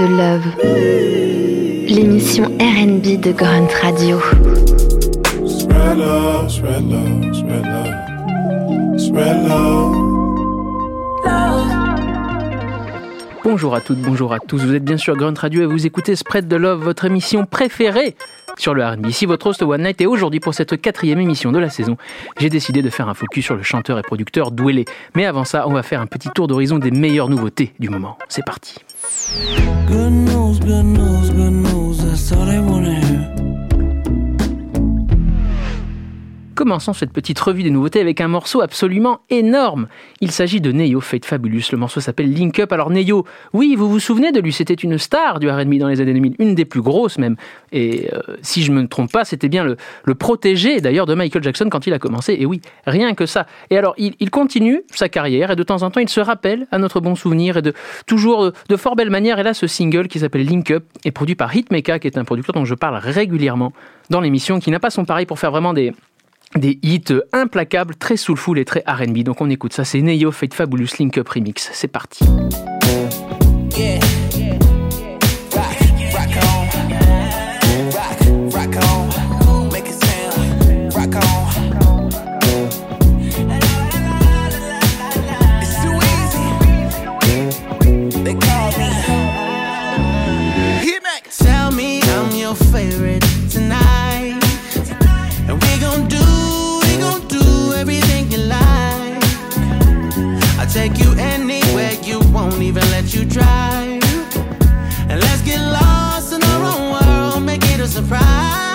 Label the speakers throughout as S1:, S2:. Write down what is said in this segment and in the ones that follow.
S1: de Love, l'émission RB de Grunt Radio.
S2: Bonjour à toutes, bonjour à tous. Vous êtes bien sûr Grunt Radio et vous écoutez Spread the Love, votre émission préférée sur le R&B. Ici votre host One Night et aujourd'hui pour cette quatrième émission de la saison, j'ai décidé de faire un focus sur le chanteur et producteur Dwele. Mais avant ça, on va faire un petit tour d'horizon des meilleures nouveautés du moment. C'est parti. Good news, good news, good news, that's all I wanna hear. Commençons cette petite revue des nouveautés avec un morceau absolument énorme. Il s'agit de Neyo Fate Fabulous. Le morceau s'appelle Link Up. Alors Neyo, oui, vous vous souvenez de lui, c'était une star du R&B dans les années 2000, une des plus grosses même. Et euh, si je me trompe pas, c'était bien le, protégé d'ailleurs de Michael Jackson quand il a commencé. Et oui, rien que ça. Et alors il, continue sa carrière et de temps en temps il se rappelle à notre bon souvenir et de toujours de, fort belle manière. Et là, ce single qui s'appelle Link Up est produit par Hitmaker, qui est un producteur dont je parle régulièrement dans l'émission, qui n'a pas son pareil pour faire vraiment des des hits implacables, très soulful et très R&B. Donc on écoute ça, c'est Neo Fate Fabulous Link Up Remix. C'est parti.
S3: take you anywhere you won't even let you drive. And let's get lost in our own world, make it a surprise.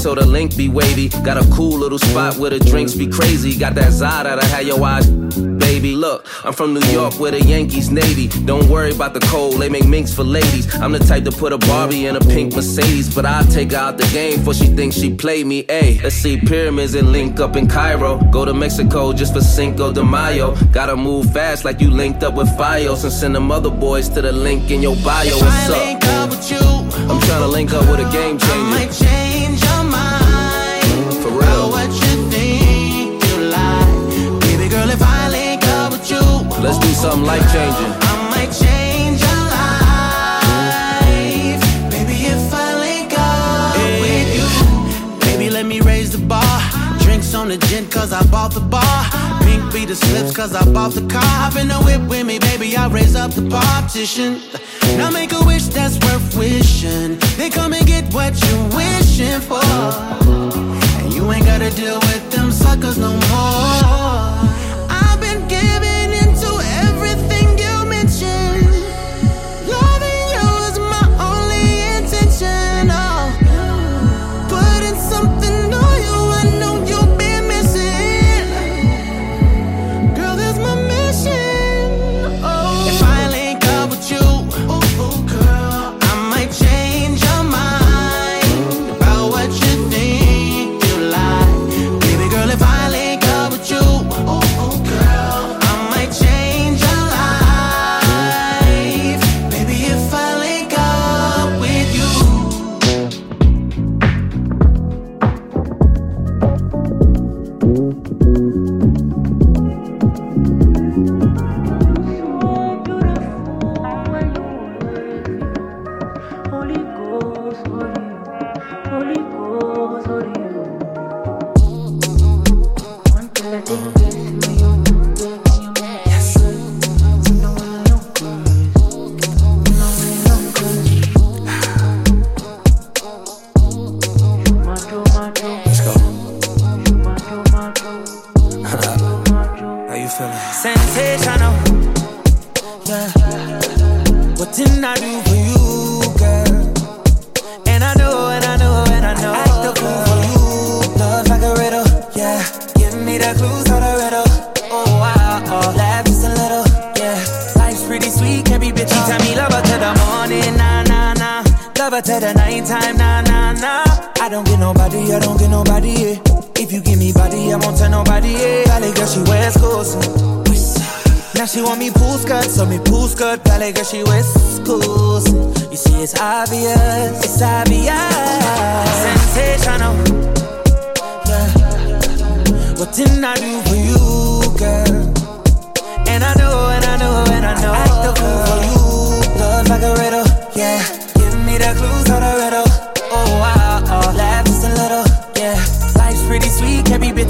S3: So the link be wavy. Got a cool little spot where the drinks be crazy. Got that Zada that had your eyes, baby. Look, I'm from New York where the Yankees Navy. Don't worry about the cold, they make minks for ladies. I'm the type to put a Barbie in a pink Mercedes, but I'll take her out the game for she thinks she played me. Ayy, let's see pyramids and link up in Cairo. Go to Mexico just for Cinco de Mayo. Gotta move fast like you linked up with Fios and send them other boys to the link in your bio. What's up? I'm trying to link up with a game changer.
S4: I might
S3: change your mind.
S4: For real.
S3: what you think you like. Baby girl, if I link up with you, let's do something life changing. I might change your life. Baby, if I link up with you. Baby, let me raise the bar. Drinks on the gin, cause I bought the bar. Be the slips, cause I bought the car. Hop in the whip with me, baby, I raise up the partition. Now make a wish that's worth wishing. They come and get what you're wishing for. And you ain't gotta deal with them suckers no more.
S5: Never tell the night time, nah, nah, nah. I don't get nobody, I don't get nobody, yeah. If you give me body, I won't tell nobody, yeah. Valley girl, she wears clothes. Now she want me pool skirt, so me pool skirt. Valley girl, she wears schools. You see, it's obvious, it's obvious. Sensational. Yeah. What didn't I do for you, girl? And I know, and I know, and I know. Act the fool for you. Love like a riddle, yeah.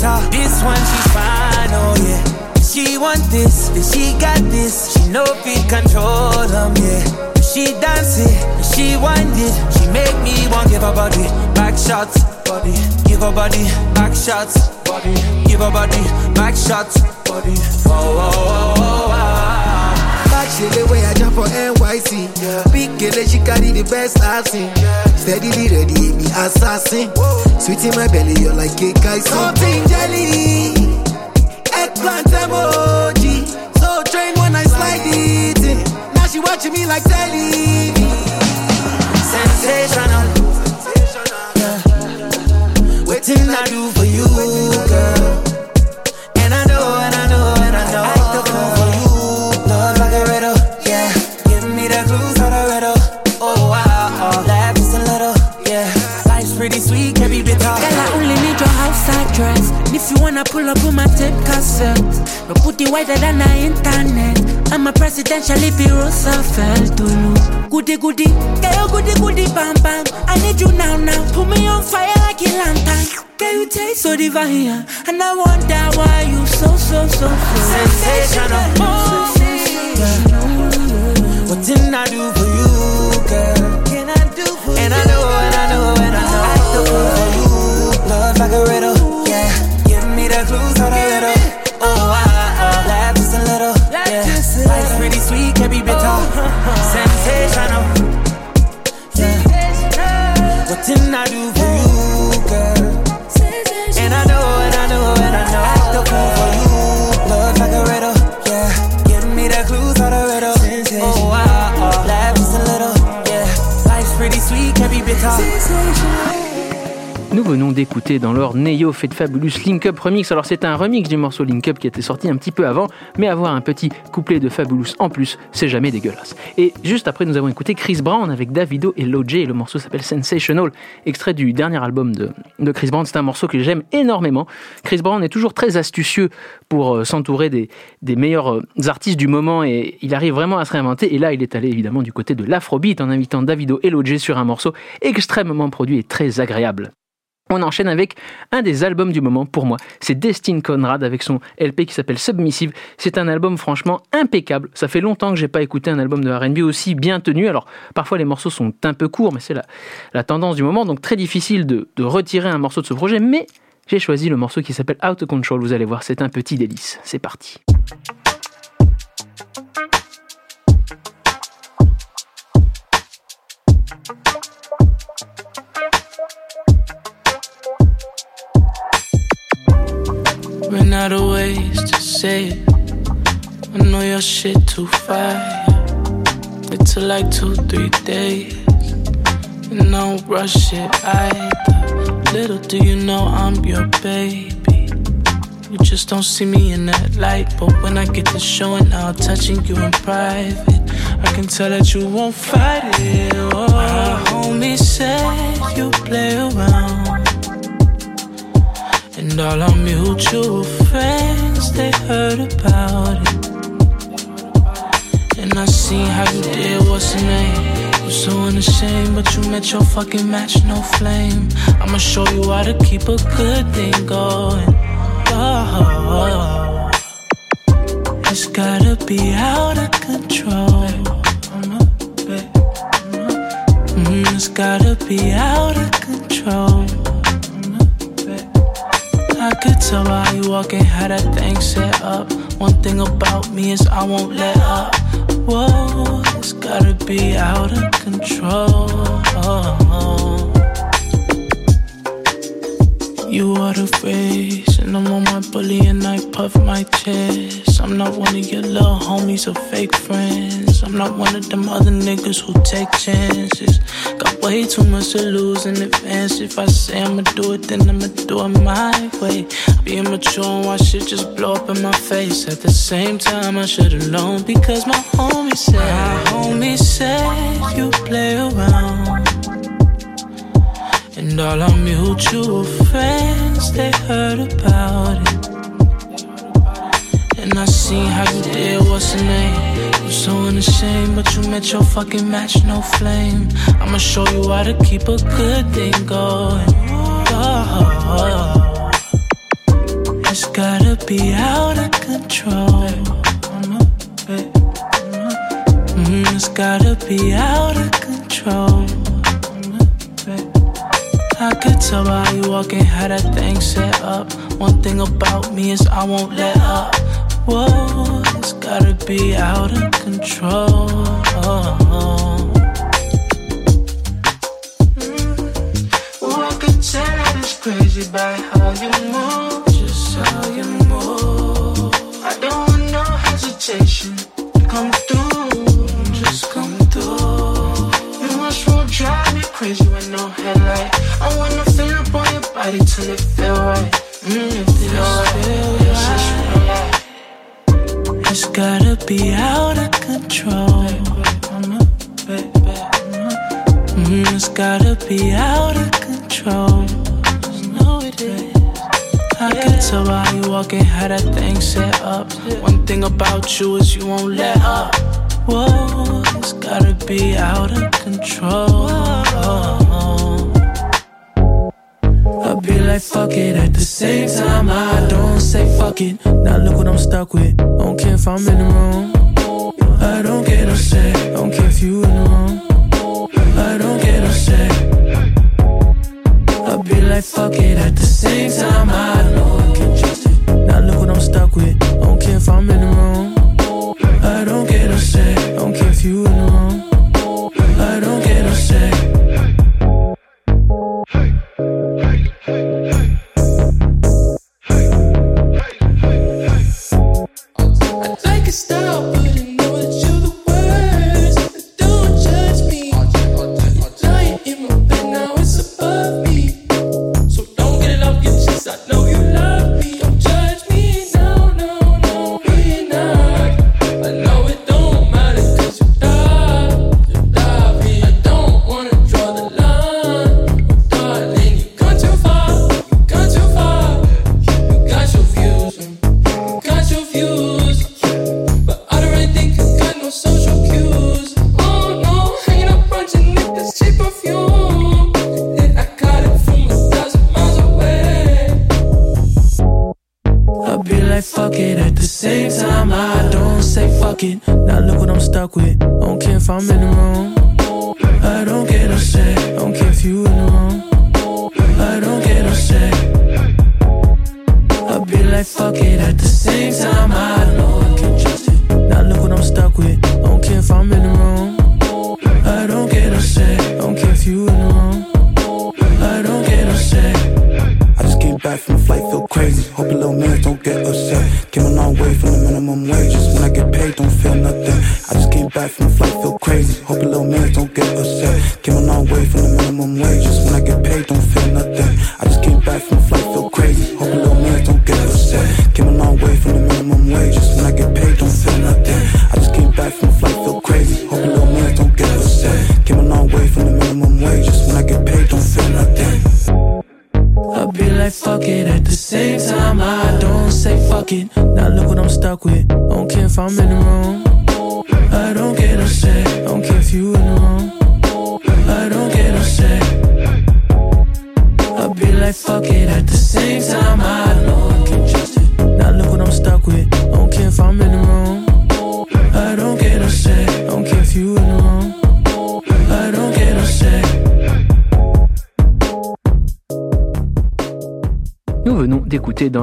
S5: This one, she's fine, oh, yeah. She want this, then she got this. She know if control them, yeah. She dance it, she wind it. She make me want give her body back shots, body. Give her body back shots, body. Give her body back shots, body. Whoa, whoa, whoa, whoa, wow.
S6: The way I jump for NYC. Yeah. Big girl, she carry the best. Yeah. Steadily ready, me assassin. Sweet in my belly, you're like cake icing. Something jelly, eggplant emoji. So train when I slide it in. Now she watching me like telly.
S5: Sensational. Yeah. Waiting I do for you, girl. And I know, and I
S7: if you wanna pull up on my tape cassette, no put it wider than the internet. I'm a presidential you Roosevelt to look. Goody goody, girl, goody goody, bam bam. I need you now now. Put me on fire like a lantern. Girl, you taste so divine, and I wonder why you so so so so
S5: Sensational.
S7: Oh, sensational.
S5: What didn't I do for you, girl?
S7: Can I do for
S5: And I know, and I know, and I know. The fool for you. Love like a riddle, yeah. Give me the clues to the riddle. Oh, I, I, laugh just a little, yeah. Life's pretty sweet, can be bitter. Sensational, yeah. What didn't I do for you, girl? And I know, and I know, and I know. Act the fool for you. Love like a riddle, yeah. Give me the clues to the riddle. Oh, I, I, laugh just a little, yeah. Life's pretty sweet, can be bitter.
S2: Nous venons d'écouter dans leur Neo fait Fabulous Link Up Remix. Alors c'est un remix du morceau Link Up qui était sorti un petit peu avant, mais avoir un petit couplet de Fabulous en plus, c'est jamais dégueulasse. Et juste après, nous avons écouté Chris Brown avec Davido et Loj et le morceau s'appelle Sensational, extrait du dernier album de, Chris Brown. C'est un morceau que j'aime énormément. Chris Brown est toujours très astucieux pour euh, s'entourer des, meilleurs euh, artistes du moment et il arrive vraiment à se réinventer. Et là, il est allé évidemment du côté de l'afrobeat en invitant Davido et Loj sur un morceau extrêmement produit et très agréable. On enchaîne avec un des albums du moment pour moi. C'est Destin Conrad avec son LP qui s'appelle Submissive. C'est un album franchement impeccable. Ça fait longtemps que j'ai pas écouté un album de R&B aussi bien tenu. Alors parfois les morceaux sont un peu courts, mais c'est la, tendance du moment, donc très difficile de retirer un morceau de ce projet. Mais j'ai choisi le morceau qui s'appelle Out of Control. Vous allez voir, c'est un petit délice. C'est parti.
S8: Out of ways to say it. I know your shit too fire. It took like two, three days. And I don't rush it either. Little do you know I'm your baby. You just don't see me in that light. But when I get to showing out, touching you in private, I can tell that you won't fight it. Oh, my homie said you play around. And all our mutual friends, they heard about it. And I seen how you did, what's the name? You're so unashamed, but you met your fucking match, no flame. I'ma show you how to keep a good thing going. Oh, it's gotta be out of control. Mm, it's gotta be out of control. Could tell by you walking, how that thing set up. One thing about me is I won't let up. Whoa, it's gotta be out of control. You are the phrase, and I'm on my bully and I puff my chest. I'm not one of your little homies or fake friends. I'm not one of them other niggas who take chances. Way too much to lose in advance. If I say I'ma do it, then I'ma do it my way. Be immature and watch shit just blow up in my face. At the same time, I should've known because my homie said, my homie said you play around. And all our mutual friends, they heard about it. And I seen how you did, what's the name? So unashamed, but you met your fucking match, no flame. I'ma show you how to keep a good thing going. Oh, it's gotta be out of control. Mm, it's gotta be out of control. I could tell by you walking how that thing set up. One thing about me is I won't let up. Whoa, gotta be out of control. About you won't let up. Whoa, it's gotta be out of control. I'll be like fuck it at the same time I don't say fuck it. Now look what I'm stuck with. Don't care if I'm in the room. I don't get upset. Don't care if you in the room. I don't get upset. I'll be like fuck it at the same time I know I can trust it. Now look what I'm stuck with. Don't care if I'm in the room. You
S9: crazy. Hope your little man don't get upset. Came a long way from the minimum wages. When I get paid, don't feel nothing. I just came back from a flight, feel crazy. Hope your little man don't get upset. Came a long way from the minimum wages. When I get paid, don't feel nothing. I
S8: be like fuck it at the same time I don't say fuck it. Now look what I'm stuck with. Don't care if I'm in the room.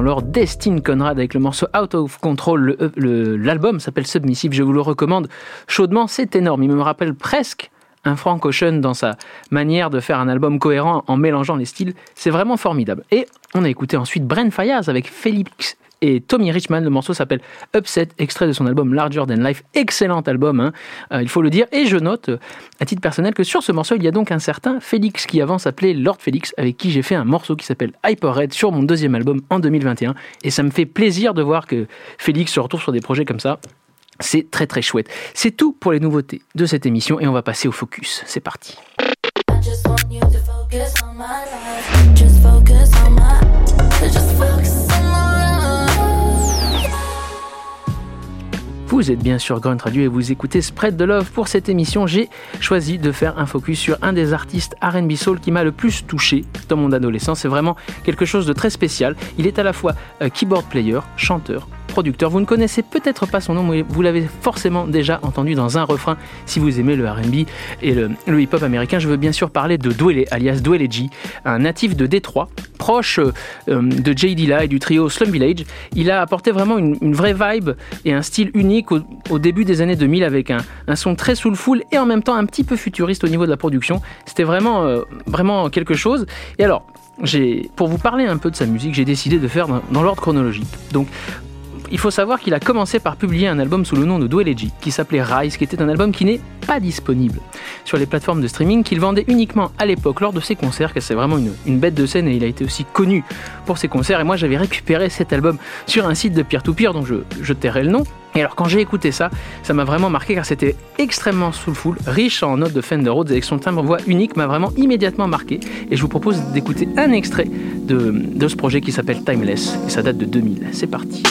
S2: L'ordre Destin Conrad avec le morceau Out of Control. Le- L'album s'appelle Submissive, je vous le recommande chaudement, c'est énorme. Il me rappelle presque un Frank Ocean dans sa manière de faire un album cohérent en mélangeant les styles. C'est vraiment formidable. Et on a écouté ensuite Bren Fayaz avec Félix et Tommy Richman. Le morceau s'appelle Upset, extrait de son album Larger Than Life. Excellent album, hein, euh, il faut le dire. Et je note, euh, à titre personnel, que sur ce morceau, il y a donc un certain Félix qui avant s'appelait Lord Félix, avec qui j'ai fait un morceau qui s'appelle Hyperhead sur mon deuxième album en 2021. Et ça me fait plaisir de voir que Félix se retrouve sur des projets comme ça. C'est très très chouette. C'est tout pour les nouveautés de cette émission et on va passer au focus. C'est parti. Vous êtes bien sur Grunt Radio et vous écoutez Spread the Love. Pour cette émission, j'ai choisi de faire un focus sur un des artistes R&B soul qui m'a le plus touché dans mon adolescence. C'est vraiment quelque chose de très spécial. Il est à la fois euh, keyboard player, chanteur, producteur. Vous ne connaissez peut-être pas son nom, mais vous l'avez forcément déjà entendu dans un refrain si vous aimez le R&B et le, hip-hop américain. Je veux bien sûr parler de Dwele, alias Dwele G, un natif de Détroit, proche euh, de J. Dilla et du trio Slum Village. Il a apporté vraiment une, vraie vibe et un style unique au, début des années 2000 avec un, son très soulful et en même temps un petit peu futuriste au niveau de la production. C'était vraiment, euh, vraiment quelque chose. Et alors, pour vous parler un peu de sa musique, j'ai décidé de faire dans, dans l'ordre chronologique. Donc, il faut savoir qu'il a commencé par publier un album sous le nom de Dweleji, qui s'appelait Rise, qui était un album qui n'est pas disponible sur les plateformes de streaming, qu'il vendait uniquement à l'époque lors de ses concerts, car c'est vraiment une, une, bête de scène et il a été aussi connu pour ses concerts. Et moi, j'avais récupéré cet album sur un site de peer-to-peer, donc je, je tairai le nom. Et alors, quand j'ai écouté ça, ça m'a vraiment marqué car c'était extrêmement soulful, riche en notes de Fender Rhodes avec son timbre voix unique, m'a vraiment immédiatement marqué. Et je vous propose d'écouter un extrait de, de ce projet qui s'appelle Timeless, et ça date de 2000. C'est parti.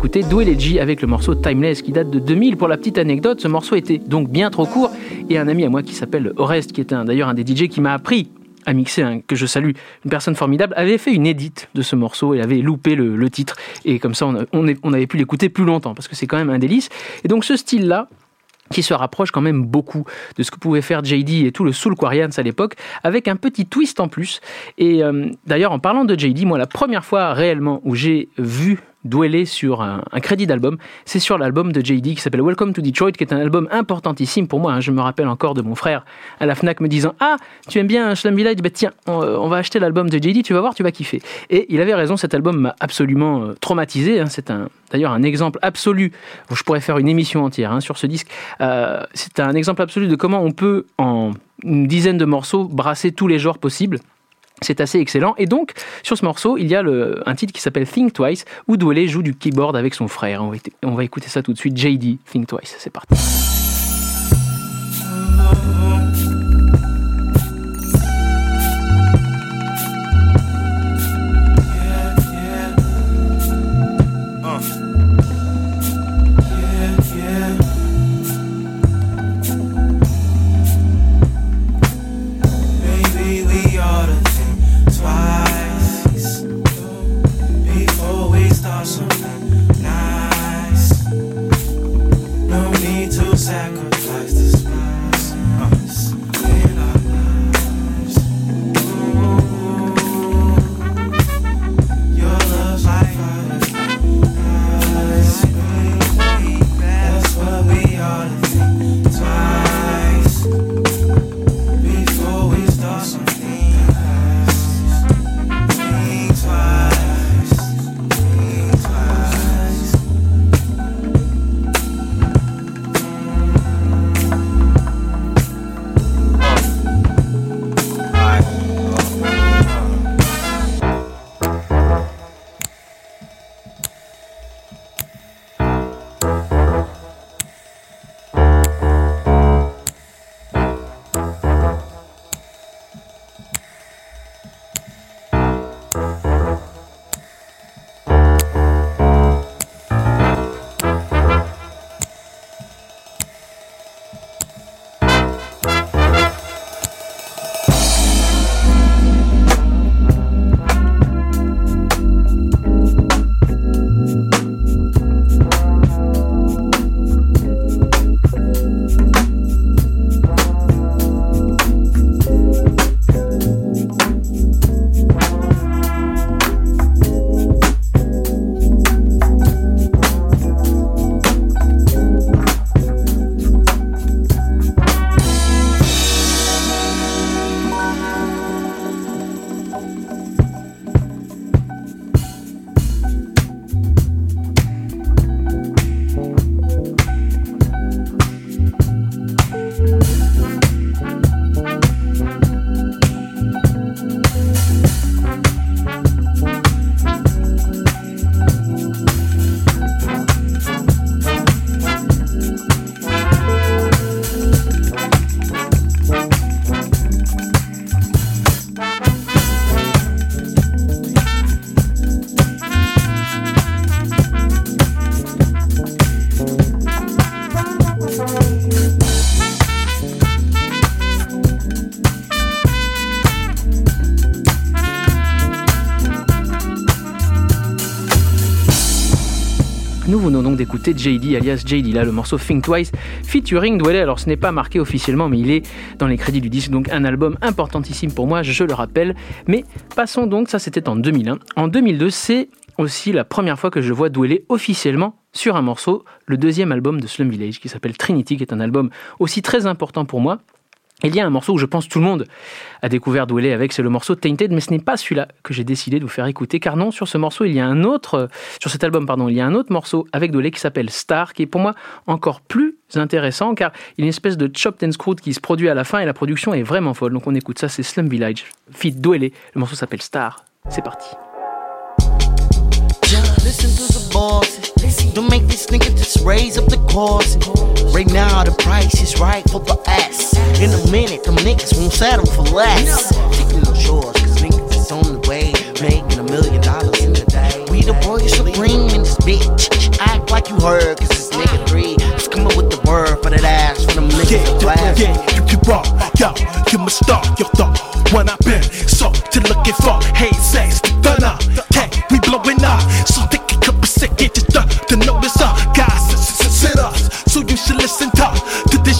S2: D'écouter Dweleji avec le morceau Timeless qui date de 2000. Pour la petite anecdote, ce morceau était donc bien trop court et un ami à moi qui s'appelle Orest, qui est d'ailleurs un des DJ qui m'a appris à mixer, que je salue, une personne formidable, avait fait une édite de ce morceau et avait loupé le, titre. Et comme ça, on avait pu l'écouter plus longtemps parce que c'est quand même un délice. Et donc ce style-là, qui se rapproche quand même beaucoup de ce que pouvait faire JD et tout le Soul Quarians à l'époque, avec un petit twist en plus. Et euh, d'ailleurs, en parlant de JD, moi, la première fois réellement où j'ai vu Dwellé sur un, crédit d'album, c'est sur l'album de JD qui s'appelle Welcome to Detroit, qui est un album importantissime pour moi. hein. Je me rappelle encore de mon frère à la Fnac me disant Ah, tu aimes bien Slum Village Ben Tiens, on, on va acheter l'album de JD, tu vas voir, tu vas kiffer. Et il avait raison, cet album m'a absolument euh, traumatisé. hein. C'est un, d'ailleurs un exemple absolu. Je pourrais faire une émission entière hein, sur ce disque. Euh, c'est un exemple absolu de comment on peut, en une dizaine de morceaux, brasser tous les genres possibles. C'est assez excellent. Et donc, sur ce morceau, il y a le, un titre qui s'appelle Think Twice, où Dwele joue du keyboard avec son frère. On va, on va écouter ça tout de suite. JD, Think Twice. C'est parti. Donc d'écouter JD alias JD là, le morceau Think Twice featuring Dwele. Alors ce n'est pas marqué officiellement, mais il est dans les crédits du disque, donc un album importantissime pour moi, je le rappelle. Mais passons donc, ça c'était en 2001. En 2002, c'est aussi la première fois que je vois Dwele officiellement sur un morceau, le deuxième album de Slum Village qui s'appelle Trinity, qui est un album aussi très important pour moi. Il y a un morceau où je pense tout le monde a découvert Dwele avec, c'est le morceau Tainted, mais ce n'est pas celui-là que j'ai décidé de vous faire écouter, car non, sur ce morceau, il y a un autre, euh, sur cet album, pardon, il y a un autre morceau avec Dwele qui s'appelle Star, qui est pour moi encore plus intéressant, car il y a une espèce de chopped and screwed qui se produit à la fin et la production est vraiment folle. Donc on écoute ça, c'est Slum Village, feat Dwele, le morceau s'appelle Star. C'est parti.
S10: Right now, the price is right for the ass. In a minute, them niggas won't settle for less. Taking no shorts, cause niggas is on the way. Making a million dollars in a day. We the boys supreme in this bitch. Act like you heard, cause this nigga three. Just come up with the word for that ass. For them niggas
S11: Yeah,
S10: to
S11: yeah, you can rock, yo, you must start, yo, though. When I've been so to looking for, hey, says, done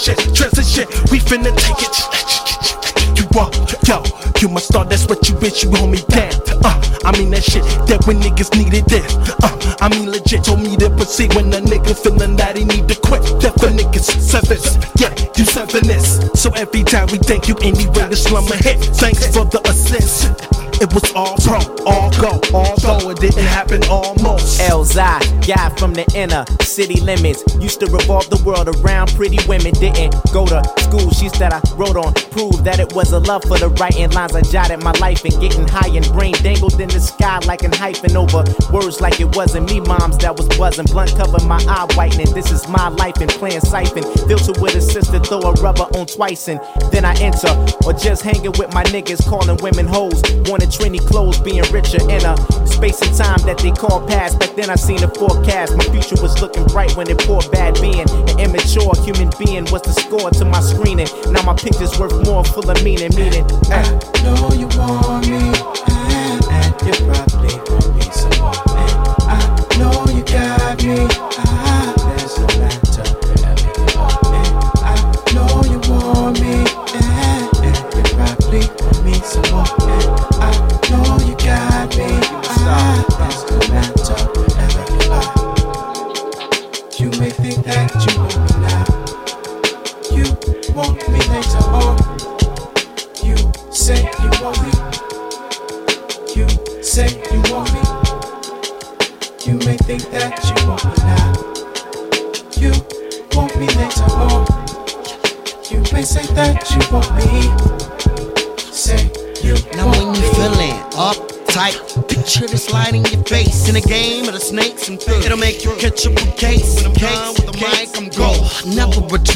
S11: to this shit, we finna take it. You want, yo, you must start, that's what you wish, you hold me down. Uh, I mean that shit, that when niggas needed this. Uh, I mean legit, told me to proceed when a nigga feeling that he need to quit. That for niggas sevens, yeah, you seven this. So every time we thank you anyway, the slum a hit. Thanks for the assist. It was all pro, all go, although it didn't happen almost.
S12: Elzhi, guy from the inner city limits. Used to revolve the world around pretty women. Didn't go to school, sheets that I wrote on. Proved that it was a love for the writing lines. I jotted my life and getting high and brain dangled in the sky like an hyphen over words like it wasn't me. Moms that was buzzing. Blunt cover my eye whitening. This is my life and playing siphon. Filter with a sister, throw a rubber on twice and then I enter. Or just hanging with my niggas, calling women hoes. Wanted Trini clothes, being richer in a space and time that they call past. Back then I seen a forecast. My future was looking bright when it poured bad being. An immature human being was the score to my screening. Now my picture's worth more, full of meaning, meaning. I
S13: know you want me, and, and you probably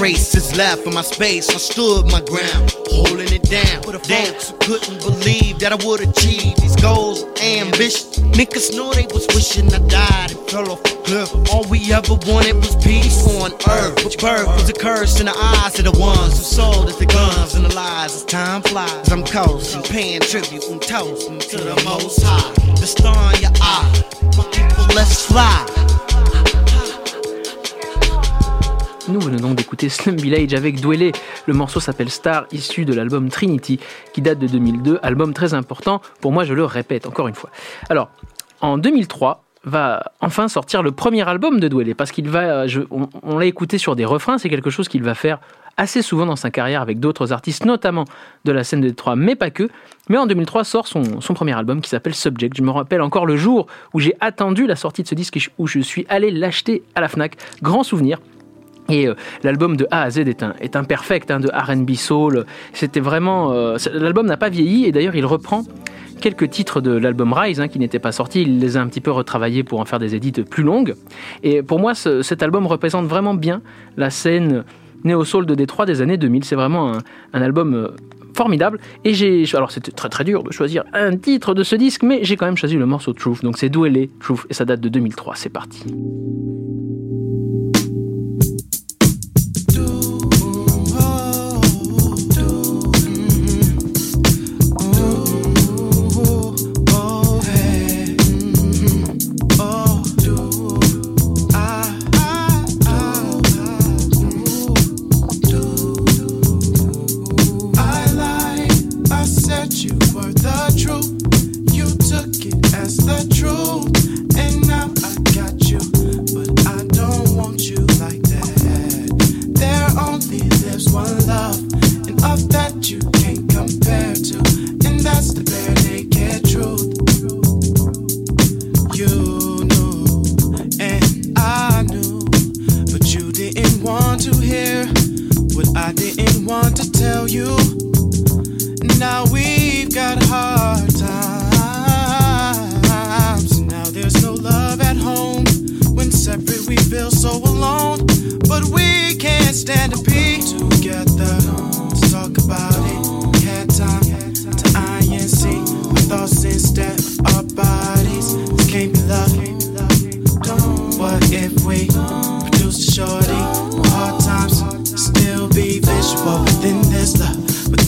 S10: Never a trace is left in my space. I stood my ground, holding it down. Who couldn't believe that I would achieve these goals, ambitions. Niggas know they was wishing I died and fell off a cliff. All we ever wanted was peace on earth. But birth was a curse in the eyes of the ones who sold us the guns and the lies as time flies. I'm coasting, paying tribute and toasting to the most high. The star in your eye. My people, let's fly.
S2: Nous venons donc d'écouter Slum Village avec Dwele. Le morceau s'appelle Star, issu de l'album Trinity, qui date de 2002, album très important. Pour moi, je le répète encore une fois. Alors, en 2003, va enfin sortir le premier album de Dwele, parce qu'il va, je- on, l'a écouté sur des refrains, c'est quelque chose qu'il va faire assez souvent dans sa carrière avec d'autres artistes, notamment de la scène de Détroit, mais pas que. Mais en 2003 sort son, son premier album qui s'appelle Subject. Je me rappelle encore le jour où j'ai attendu la sortie de ce disque où je suis allé l'acheter à la FNAC. Grand souvenir. Et euh, l'album de A à Z est un, est hein, de RB Soul. C'était vraiment. euh, l'album n'a pas vieilli et d'ailleurs il reprend quelques titres de l'album Rise hein, qui n'étaient pas sortis. Il les a un petit peu retravaillés pour en faire des édits plus longues. Et pour moi, ce- cet album représente vraiment bien la scène néo-soul de Détroit des années 2000. C'est vraiment un, album. euh, formidable et j'ai alors c'était très très dur de choisir un titre de ce disque mais j'ai quand même choisi le morceau Truth donc c'est Douelé Truth et ça date de 2003 c'est parti
S13: want to tell you. Now we've got hard times. Now there's no love at home. When separate, we feel so alone. But we can't stand to be together. To talk about it. Had time to eye and see thoughts instead of our bodies.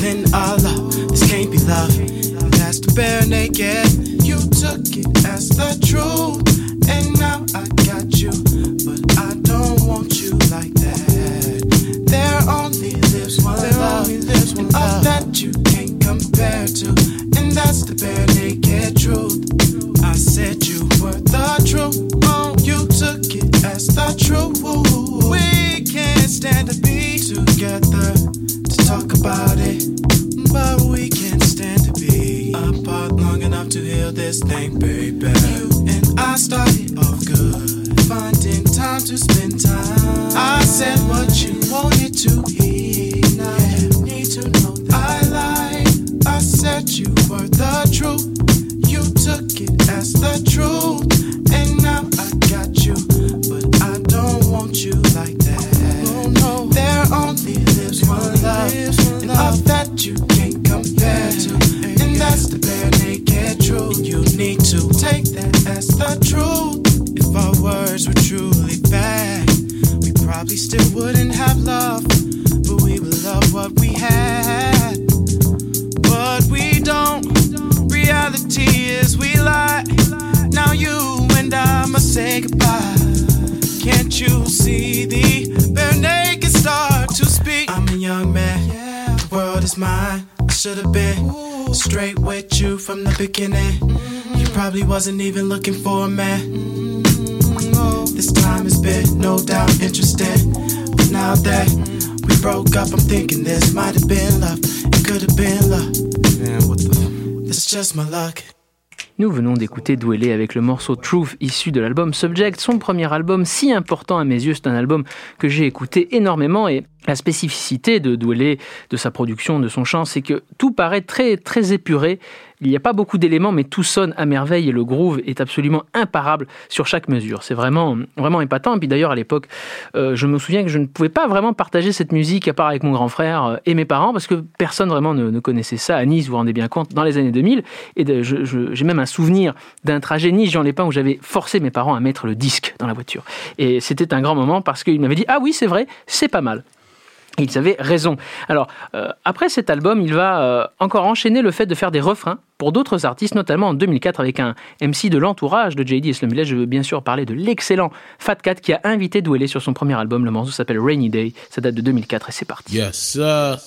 S13: Within our love. This can't be love. And that's the bare naked. You took it as the truth, and now I got you, but I don't want you like that. There only lives one there love, only lives one love that you can't compare to, and that's the bare naked truth. I said you were the truth. Oh, you took it as the truth. We can't stand to be together to talk about this thing, baby. You and I started off good, finding time to spend time. I said what still wouldn't have love, but we would love what we had. But we don't. Reality is we lie. Now you and I must say goodbye. Can't you see the bare naked start to speak? I'm a young man. The world is mine. I should have been straight with you from the beginning. You probably wasn't even looking for a man. This time has been no doubt interesting. But now that we broke up, I'm thinking this might have been love. It could have been love. Man, what the? It's just my luck.
S2: Nous venons d'écouter Dwellé avec le morceau Truth issu de l'album Subject, son premier album si important à mes yeux. C'est un album que j'ai écouté énormément et la spécificité de Dwellé, de sa production, de son chant, c'est que tout paraît très très épuré. Il n'y a pas beaucoup d'éléments, mais tout sonne à merveille et le groove est absolument imparable sur chaque mesure. C'est vraiment, vraiment épatant. Et puis d'ailleurs, à l'époque, euh, je me souviens que je ne pouvais pas vraiment partager cette musique à part avec mon grand frère euh, et mes parents parce que personne vraiment ne, ne connaissait ça à Nice, vous vous rendez bien compte, dans les années 2000. Et j'ai même un souvenir d'un trajet Nice-Jean-Lépin où j'avais forcé mes parents à mettre le disque dans la voiture. Et c'était un grand moment parce qu'ils m'avaient dit Ah oui, c'est vrai, c'est pas mal. Et ils avaient raison. Alors, euh, après cet album, il va euh, encore enchaîner le fait de faire des refrains pour d'autres artistes, notamment en 2004 avec un MC de l'entourage de JD Islamillah. Je veux bien sûr parler de l'excellent Fat Cat qui a invité Dwellé sur son premier album. Le morceau s'appelle Rainy Day. Ça date de 2004 et c'est parti.
S14: Yes, sir.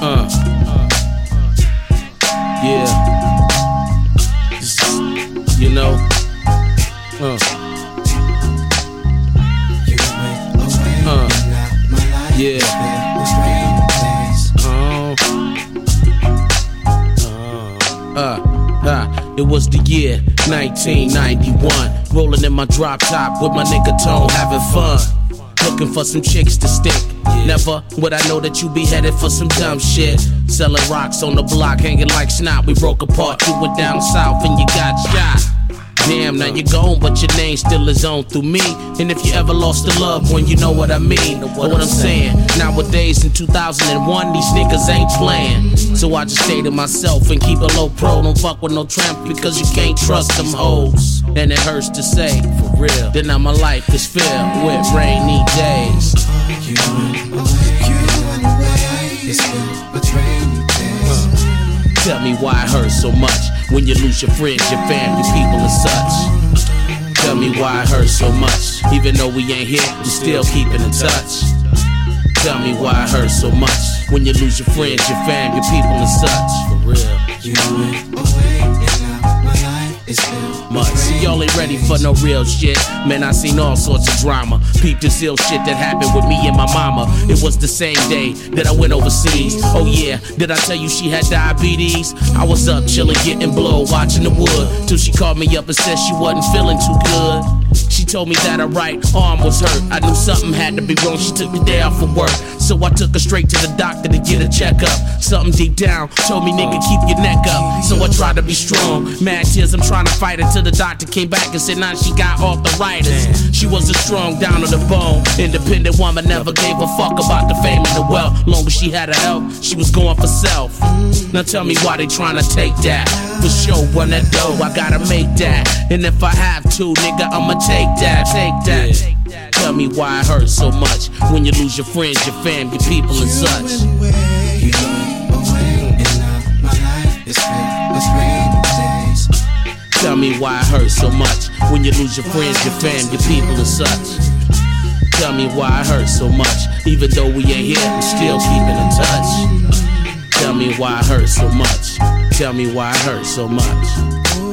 S14: Uh. Yeah. You know. Uh. Uh. Yeah. Oh. Uh, uh, it was the year 1991. Rolling in my drop top with my nigga Tone, having fun. Looking for some chicks to stick. Never would I know that you be headed for some dumb shit. Selling rocks on the block, hanging like snot. We broke apart, you went down south and you got shot. Damn, now you're gone, but your name still is on through me. And if you ever lost a loved one, you know what I mean. Know what I'm saying? Nowadays in 2001, these niggas ain't playing. So I just say to myself and keep a low pro. Don't fuck with no tramp because you can't trust them hoes. And it hurts to say, for real, Then now my life is filled with rainy days. Tell me why it hurts so much when you lose your friends, your family, people, and such. Tell me why it hurts so much, even though we ain't here, we still keeping in touch. Tell me why it hurts so much when you lose your friends, your family, your people, and such. For real. You went is much. See, y'all ain't ready for no real shit. Man, I seen all sorts of drama. Peep this ill shit that happened with me and my mama. It was the same day that I went overseas. Oh yeah, did I tell you she had diabetes? I was up chilling, getting blow, watching the wood. Till she called me up and said she wasn't feeling too good. She told me that her right arm was hurt. I knew something had to be wrong. She took the day off of work. So I took her straight to the doctor to get a checkup. Something deep down told me, nigga, keep your neck up. So I tried to be strong. Mad tears, I'm trying to fight until the doctor came back and said, nah, she got off the arthritis. She was a strong, down to the bone, independent woman, never gave a fuck about the fame and the wealth. Long as she had her health, she was going for self. Now tell me why they trying to take that. For sure, run that dough, I gotta make that. And if I have to, nigga, I'ma take that, take that. Tell me why it hurts so much when you lose your friends, your fam, your people, and such.
S13: You go away, and now my life is filled with rainy days.
S14: Tell me why it hurts so much when you lose your friends, your fam, your people, and such. Tell me why it hurts so much, even though we ain't here, we still keeping in touch. Tell me why it hurts so much. Tell me why it hurts so much.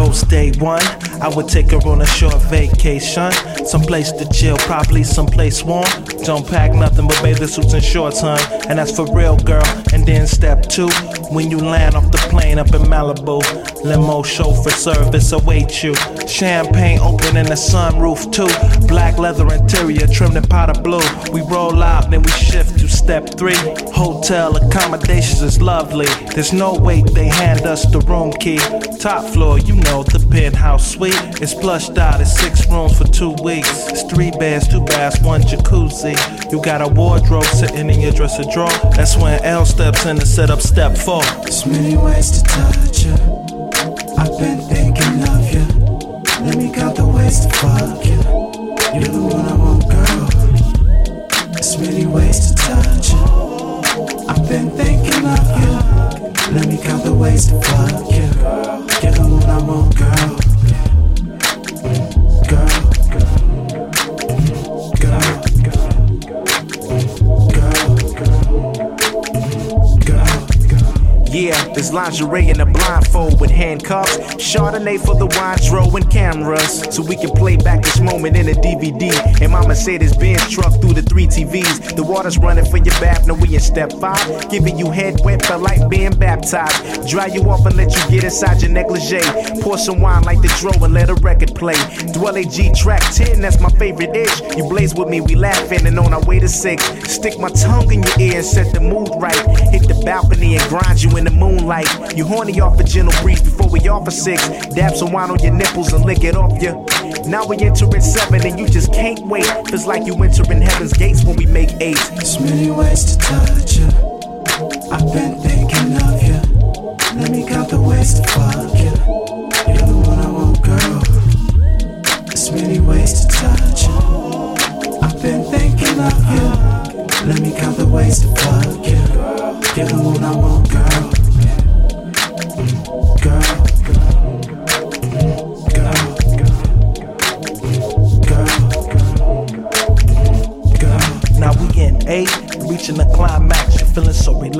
S11: Goes day one. I would take her on a short vacation. Someplace to chill, probably someplace warm. Don't pack nothing but bathing suits and shorts, hun. And that's for real, girl. And then step two, when you land off the plane up in Malibu, limo chauffeur service awaits you. Champagne open in the sunroof too. Black leather interior trimmed in powder blue. We roll out, then we shift step three. Hotel accommodations is lovely. There's no wait, they hand us the room key. Top floor, you know, the penthouse suite. It's plushed out, it's six rooms for two weeks. It's three beds, two baths, one jacuzzi. You got a wardrobe sitting in your dresser drawer. That's when L steps in to set up step four.
S13: There's many ways to touch you. I've been thinking of you. Let me count the ways to fuck you. You're the one I want. There's many ways to touch you. I've been thinking of you. Let me count the ways to fuck you. You're the one I want, girl.
S12: Yeah, there's lingerie in a blindfold with handcuffs. Chardonnay for the wine, and cameras. So we can play back this moment in a DVD. And my Mercedes Benz truck through the three TVs. The water's running for your bath, now we in step five. Giving you head wet, felt like being baptized. Dry you off and let you get inside your negligee. Pour some wine like the dro and let a record play. Dwele G track 10, that's my favorite itch. You blaze with me, we laughing and on our way to six. Stick my tongue in your ear and set the mood right. Hit the balcony and grind you in the moonlight. You horny off a gentle breeze before we offer six. Dab some wine on your nipples and lick it off you. Now we entering seven and you just can't wait. Feels like you entering heaven's gates when we make eight.
S13: There's many ways to touch you. I've been thinking of you. Let me count the ways to fuck you. You're the one I want, girl. There's many ways to touch you. I've been thinking of you. Let me count the ways to fuck you. You're the one I want. Girl.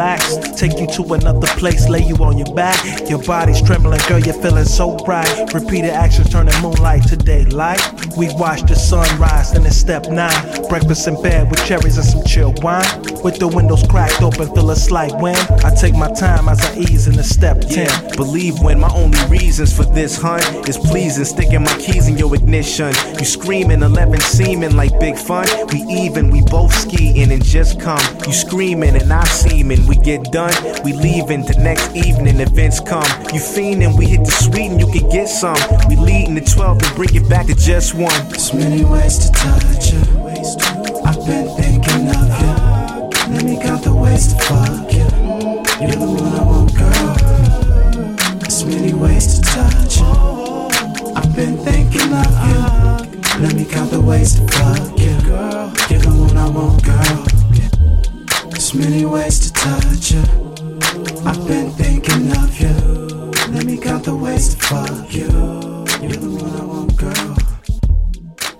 S11: Take you to another place, lay you on your back. Your body's trembling, girl, you're feeling so bright. Repeated actions turning moonlight to daylight. We watch the sunrise, then it's step nine. Breakfast in bed with cherries and some chill wine. With the windows cracked open, feel a slight wind. I take my time as I ease into step 10.
S12: Yeah, believe when my only reasons for this hunt is pleasing, sticking my keys in your ignition. You screaming, 11 seeming like big fun. We even, we both skiing and just come. You screaming and I seeming, we get done. We leaving the next evening, events come. You fiending, we hit the sweet and you can get some. We leading the 12 and bring it back to just one.
S13: There's many ways to touch you. I've been thinking of you. Ways to fuck you. You're the one I want, girl. There's many ways to touch you. I've been thinking of you. Let me count the ways to fuck you. You're the one I want, girl. There's many ways to touch you. I've been thinking of you. Let me count the ways to fuck you. You're the one I want, girl.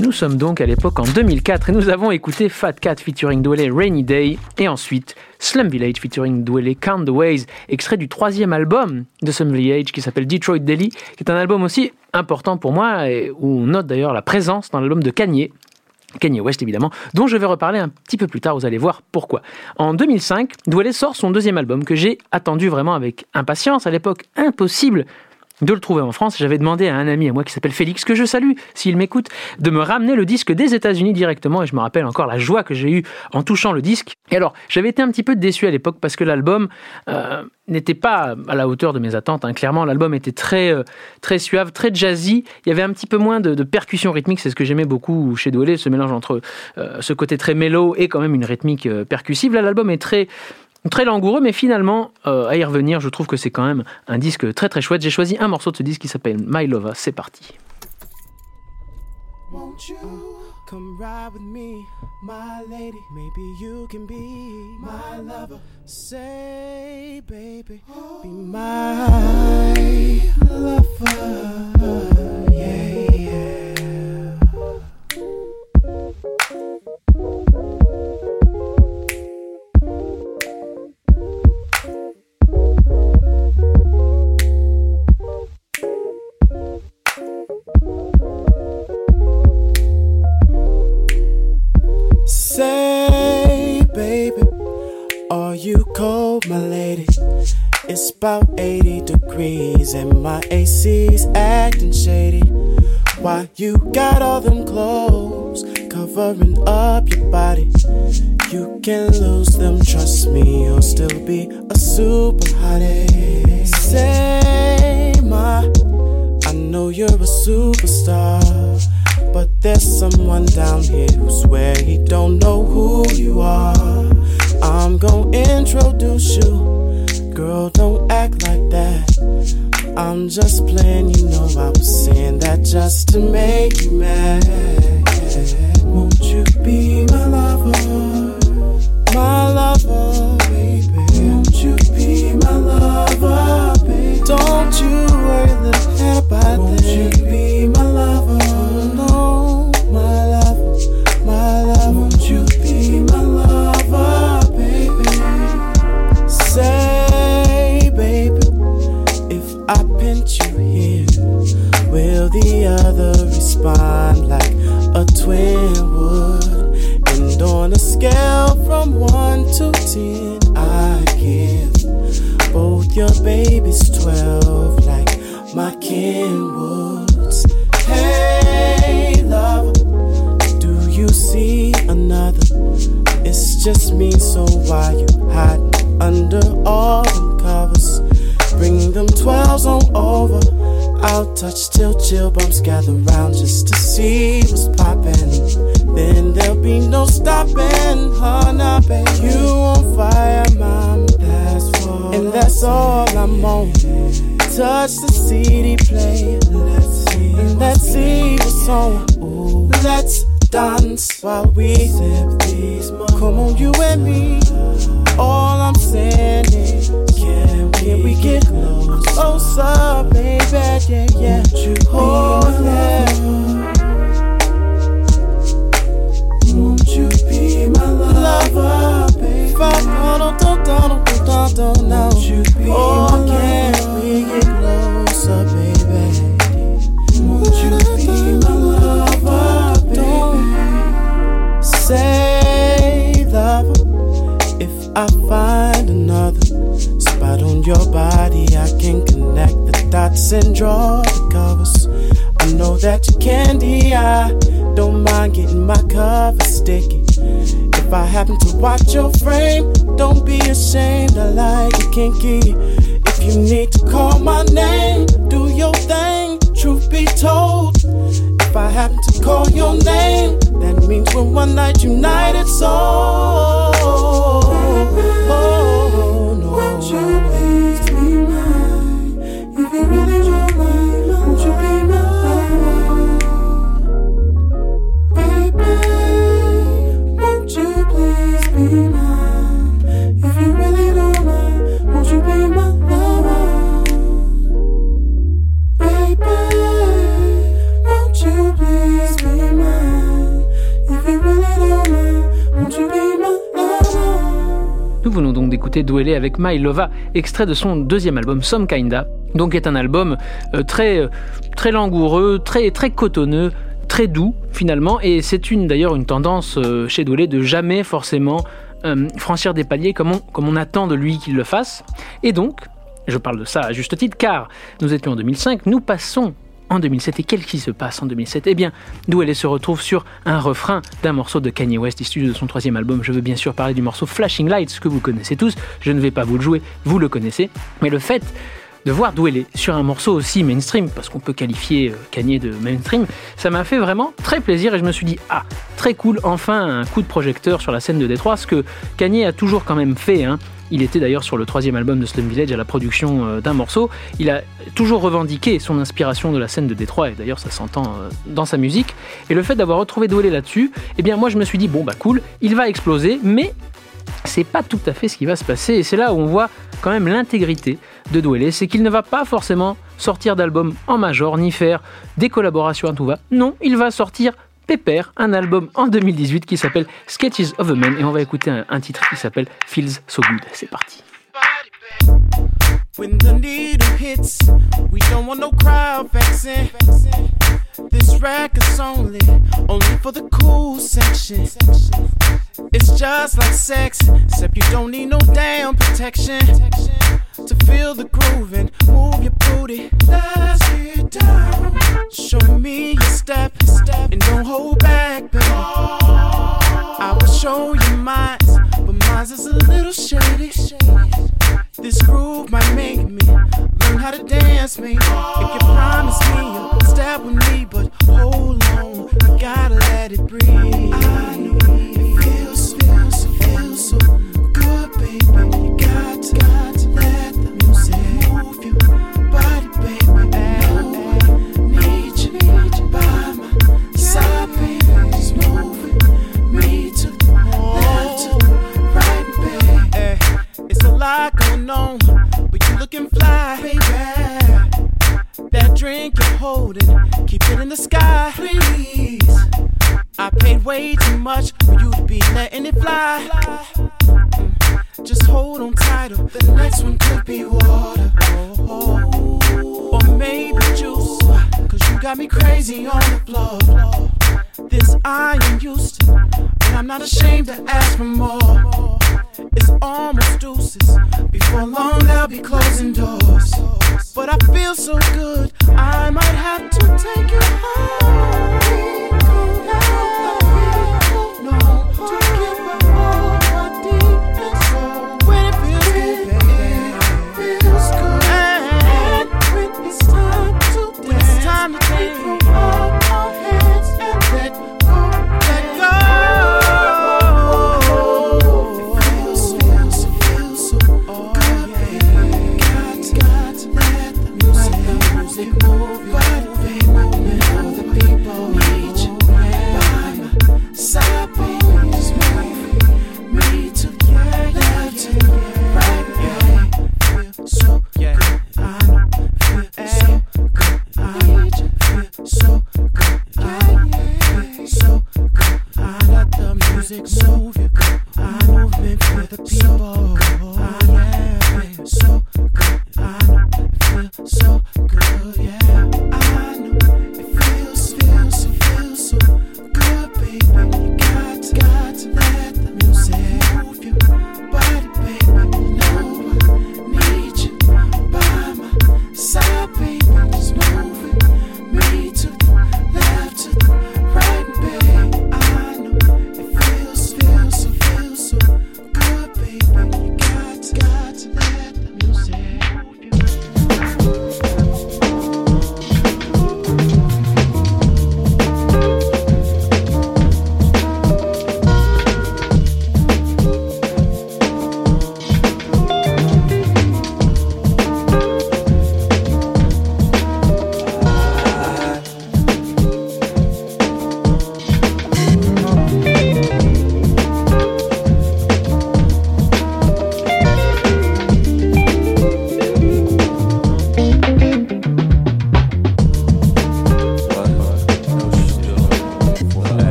S2: Nous sommes donc à l'époque en 2004 et nous avons écouté Fat Cat featuring Dwele Rainy Day et ensuite Slum Village featuring Dwele Count the Ways, extrait du troisième album de Slum Village qui s'appelle Detroit Daily, qui est un album aussi important pour moi et où on note d'ailleurs la présence dans l'album de Kanye. Kanye West évidemment, dont je vais reparler un petit peu plus tard, vous allez voir pourquoi. En 2005, Dwele sort son deuxième album que j'ai attendu vraiment avec impatience, à l'époque impossible de le trouver en France. J'avais demandé à un ami à moi qui s'appelle Félix, que je salue s'il m'écoute, de me ramener le disque des États-Unis directement. Et je me rappelle encore la joie que j'ai eue en touchant le disque. Et alors, j'avais été un petit peu déçu à l'époque parce que l'album euh, n'était pas à la hauteur de mes attentes. hein. Clairement, l'album était très, euh, très suave, très jazzy. Il y avait un petit peu moins de, de percussion rythmique. C'est ce que j'aimais beaucoup chez Dwele, ce mélange entre euh, ce côté très mélo et quand même une rythmique percussive. Là, l'album est très Très langoureux, mais finalement, euh, à y revenir, je trouve que c'est quand même un disque très très chouette. J'ai choisi un morceau de ce disque qui s'appelle My Lova. C'est parti.
S13: Lover. Lover. Say, baby, are you cold, my lady? It's about 80 degrees and my AC's acting shady. Why you got all them clothes covering up your body? You can lose them, trust me, you'll still be a super hottie. Say, my, I know you're a superstar. There's someone down here who swear he don't know who you are. I'm gonna introduce you. Girl, don't act like that. I'm just playing, you know I was saying that just to make you mad. Touch till chill bumps gather round just to see what's poppin'. Then there'll be no stopping, huh? Now, babe, you on fire, mama. That's what, and that's all I'm on. Touch the CD player. Let's see, let's see what's on. Ooh, let's dance while we sip these. Come on, you and me.
S2: My Lova, extrait de son deuxième album Some Kinda, donc est un album euh, très, euh, très langoureux, très, très cotonneux, très doux finalement, et c'est une d'ailleurs une tendance euh, chez Dwele de jamais forcément franchir des paliers comme on, comme on attend de lui qu'il le fasse. Et donc, je parle de ça à juste titre, car nous étions en 2005, nous passons en 2007. Et qu'est-ce qui se passe en 2007 Eh bien, Dwele se retrouve sur un refrain d'un morceau de Kanye West issu de son troisième album. Je veux bien sûr parler du morceau Flashing Lights que vous connaissez tous. Je ne vais pas vous le jouer, vous le connaissez. Mais le fait de voir Dwele sur un morceau aussi mainstream, parce qu'on peut qualifier euh, Kanye de mainstream, ça m'a fait vraiment très plaisir et je me suis dit, ah, très cool, enfin un coup de projecteur sur la scène de Détroit, ce que Kanye a toujours quand même fait. Hein. Il était d'ailleurs sur le troisième album de Slum Village à la production euh, d'un morceau. Il a toujours revendiqué son inspiration de la scène de Détroit, et d'ailleurs ça s'entend euh, dans sa musique. Et le fait d'avoir retrouvé Dwele là-dessus, eh bien moi je me suis dit, bon bah cool, il va exploser, mais c'est pas tout à fait ce qui va se passer. Et c'est là où on voit quand même l'intégrité de Dwele, c'est qu'il ne va pas forcément sortir d'album en major, ni faire des collaborations à tout va. Non, il va sortir Pépère, un album en 2018 qui s'appelle Sketches of a Man, et on va écouter un, un titre qui s'appelle Feels So Good. C'est parti.
S15: When the needle hits, we don't want no crowd vexing. This record's only, only for the cool section. It's just like sex, except you don't need no damn protection. To feel the groove and move your booty, let's get down. Show me your step, step, and don't hold back, baby. I will show you mine, is a little shady. This groove might make me learn how to dance, me. If you promise me you'll step with me, but hold on, I gotta let it breathe. I know it feels, feels, feels so good, baby. You got to,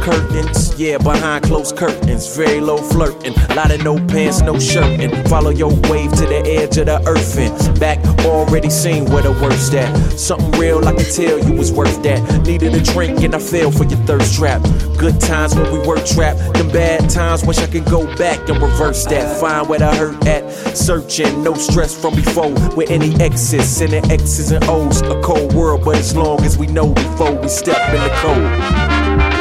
S12: curtains. Yeah, behind closed curtains, very low flirting. Lot of no pants, no shirting. Follow your wave to the edge of the earth and back. Already seen where the worst at. Something real, I could tell you was worth that. Needed a drink and I fell for your thirst trap. Good times when we were trapped. Them bad times, wish I could go back and reverse that. Find where the hurt at. Searching, no stress from before. With any exes, sending X's and O's. A cold world, but as long as we know before we step in the cold.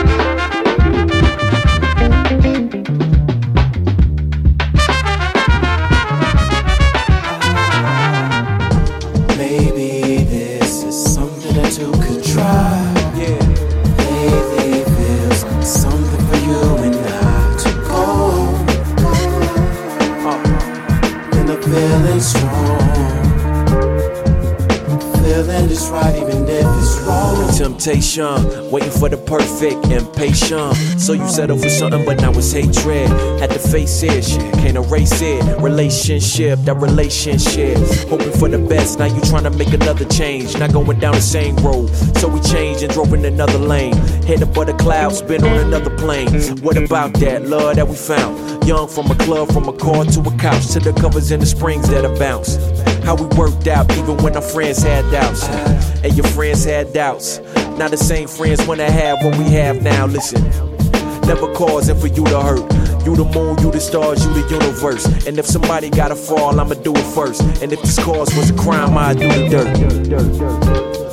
S12: Waiting for the perfect, impatient. So you settle for something, but now it's hatred. Had to face it, shit, can't erase it. Relationship, that relationship. Hoping for the best, now you trying to make another change. Not going down the same road. So we changed and drove in another lane. Head above the clouds, been on another plane. What about that love that we found? Young from a club, from a car to a couch, to the covers and the springs that are bounce. How we worked out, even when our friends had doubts. And your friends had doubts. Not the same friends wanna have what we have now. Listen, never causing for you to hurt. You the moon, you the stars, you the universe. And if somebody gotta fall, I'ma do it first. And if this cause was a crime, I'd do the dirt.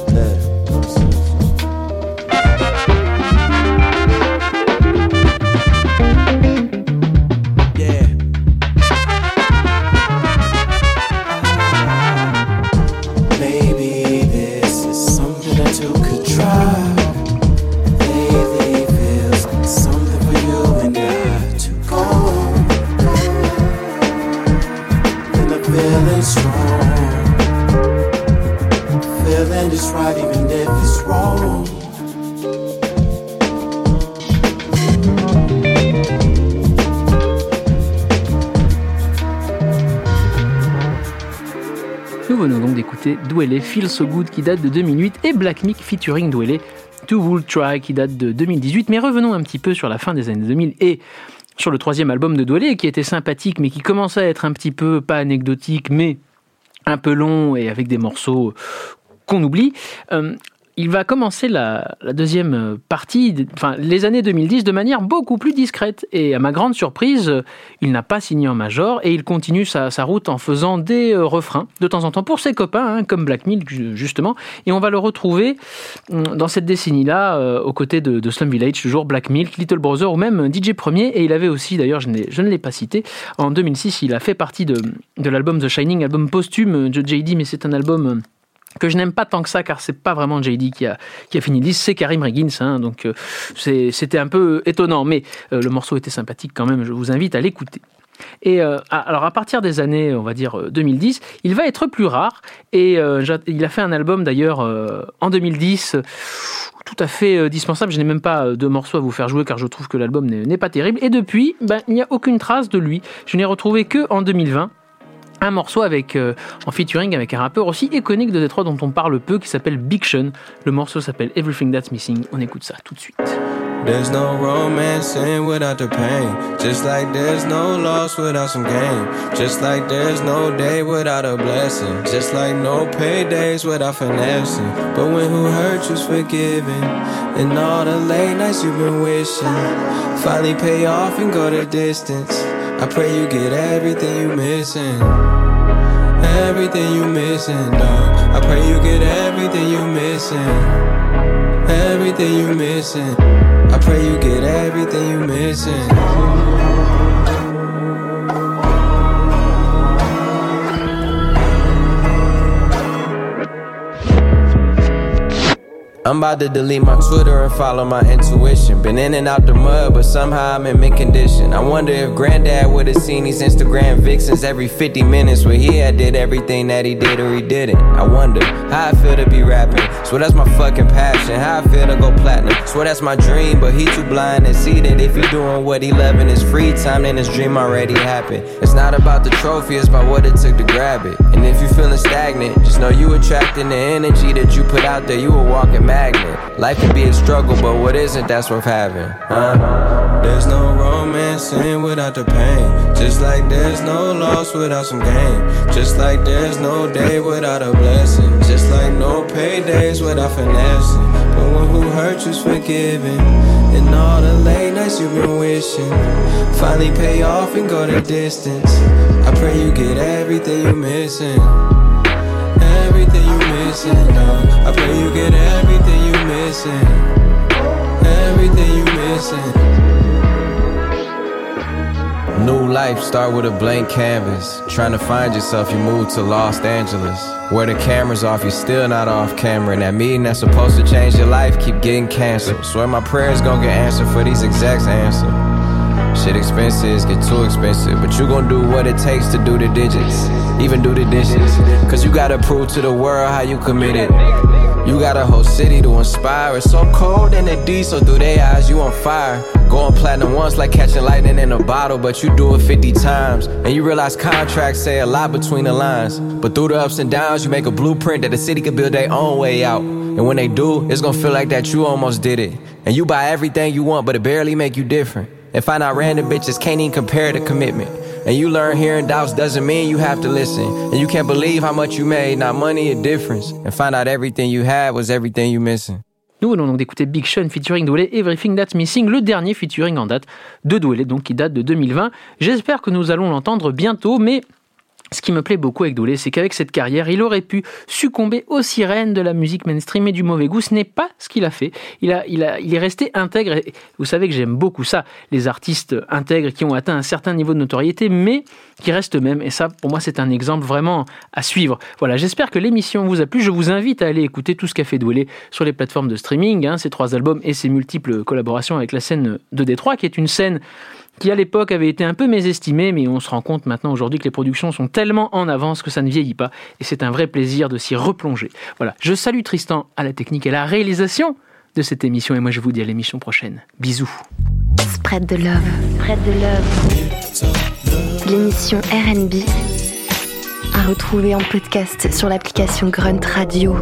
S2: D'écouter Dwele Feel So Good qui date de 2008 et Black Mick featuring Dwele To Wool Try qui date de 2018. Mais revenons un petit peu sur la fin des années 2000 et sur le troisième album de Dwele qui était sympathique mais qui commençait à être un petit peu, pas anecdotique, mais un peu long et avec des morceaux qu'on oublie. Euh, il va commencer la, deuxième partie, de- enfin les années 2010, de manière beaucoup plus discrète. Et à ma grande surprise, euh, il n'a pas signé en major et il continue sa, route en faisant des euh, refrains de temps en temps pour ses copains, hein, comme Black Milk ju- justement. Et on va le retrouver hum, dans cette décennie-là, euh, aux côtés de, Slum Village, toujours Black Milk, Little Brother ou même DJ Premier. Et il avait aussi, d'ailleurs, je, ne l'ai pas cité, en 2006, il a fait partie de, de l'album The Shining, album posthume de JD, mais c'est un album euh, que je n'aime pas tant que ça car c'est pas vraiment JD qui a, qui a fini le disque, c'est Karim Reggins, hein, donc euh, c'était un peu étonnant, mais euh, le morceau était sympathique quand même, je vous invite à l'écouter. Et euh, alors à partir des années, on va dire euh, 2010, il va être plus rare et il a fait un album d'ailleurs en 2010 euh, tout à fait dispensable. Je n'ai même pas de morceaux à vous faire jouer car je trouve que l'album n'est pas terrible. Et depuis, ben, il n'y a aucune trace de lui. Je n'ai retrouvé que en 2020 un morceau avec, euh, en featuring avec un rappeur aussi iconique de Détroit dont on parle peu qui s'appelle Big Sean. Le morceau s'appelle Everything That's Missing. On écoute ça tout de suite.
S4: There's no romance in without the pain. Just like there's no loss without some gain. Just like there's no day without a blessing. Just like no paydays without finessing. But when who hurt you's forgiven. And all the late nights you've been wishing. Finally pay off and go the distance. I pray you get everything you missing. Everything you missing, dog. I pray you get everything you missing. Everything you missing. I pray you get everything you missing. I'm about to delete my Twitter and follow my intuition. Been in and out the mud, but somehow I'm in mint condition. I wonder if granddad would have seen these Instagram vixens every 50 minutes where he had did everything that he did or he didn't. I wonder how I feel to be rapping. So that's my fucking passion. How I feel to go platinum. Swear that's my dream, but he too blind to see that if he doing what he love in his free time, then his dream already happened. It's not about the trophy, it's about what it took to grab it. And if you feeling stagnant, just know you attracting the energy that you put out there. You a walking magnet. Life can be a struggle, but what isn't, that's worth having. Huh?
S16: There's no romance in without the pain. Just like there's no loss without some gain. Just like there's no day without a blessing. Just like no paydays without finessing. But one who hurt you's forgiven. And all the late nights you've been wishing. Finally pay off and go the distance. I pray you get everything you're missing. Everything you're missing. Uh, I pray you get everything you're missing. Everything you're missing.
S4: New life start with a blank canvas. Trying to find yourself, you move to Los Angeles. Where the camera's off, you're still not off camera. And that meeting that's supposed to change your life keep getting canceled. Swear my prayers gonna get answered for these exacts answer. Shit expenses get too expensive, but you gon' do what it takes to do the digits, even do the dishes. Cause you gotta prove to the world how you committed. You got a whole city to inspire. It's so cold in the D, so through their eyes you on fire. Going platinum once like catching lightning in a bottle, but you do it 50 times. And you realize contracts say a lot between the lines. But through the ups and downs, you make a blueprint that the city can build their own way out. And when they do, it's gonna feel like that you almost did it. And you buy everything you want, but it barely make you different. And find out random bitches can't even compare the commitment. And you learn hearing doubts doesn't mean you have to listen. And you can't believe how much you made, not money, a difference. And find out everything you had was everything you missing.
S2: Nous venons donc d'écouter Big Sean featuring Douelé, Everything That's Missing, le dernier featuring en date de Douelé, donc qui date de 2020. J'espère que nous allons l'entendre bientôt, mais ce qui me plaît beaucoup avec Dooley, c'est qu'avec cette carrière, il aurait pu succomber aux sirènes de la musique mainstream et du mauvais goût. Ce n'est pas ce qu'il a fait. Il, a, il, a, il est resté intègre. Vous savez que j'aime beaucoup ça, les artistes intègres qui ont atteint un certain niveau de notoriété, mais qui restent eux-mêmes. Et ça, pour moi, c'est un exemple vraiment à suivre. Voilà, j'espère que l'émission vous a plu. Je vous invite à aller écouter tout ce qu'a fait Douelé sur les plateformes de streaming, hein, ses trois albums et ses multiples collaborations avec la scène de Détroit, qui est une scène qui à l'époque avait été un peu mésestimé, mais on se rend compte maintenant aujourd'hui que les productions sont tellement en avance que ça ne vieillit pas, et c'est un vrai plaisir de s'y replonger. Voilà, je salue Tristan à la technique et à la réalisation de cette émission, et moi je vous dis à l'émission prochaine. Bisous.
S1: Spread the love, spread the love. L'émission RB à retrouver en podcast sur l'application Grunt Radio.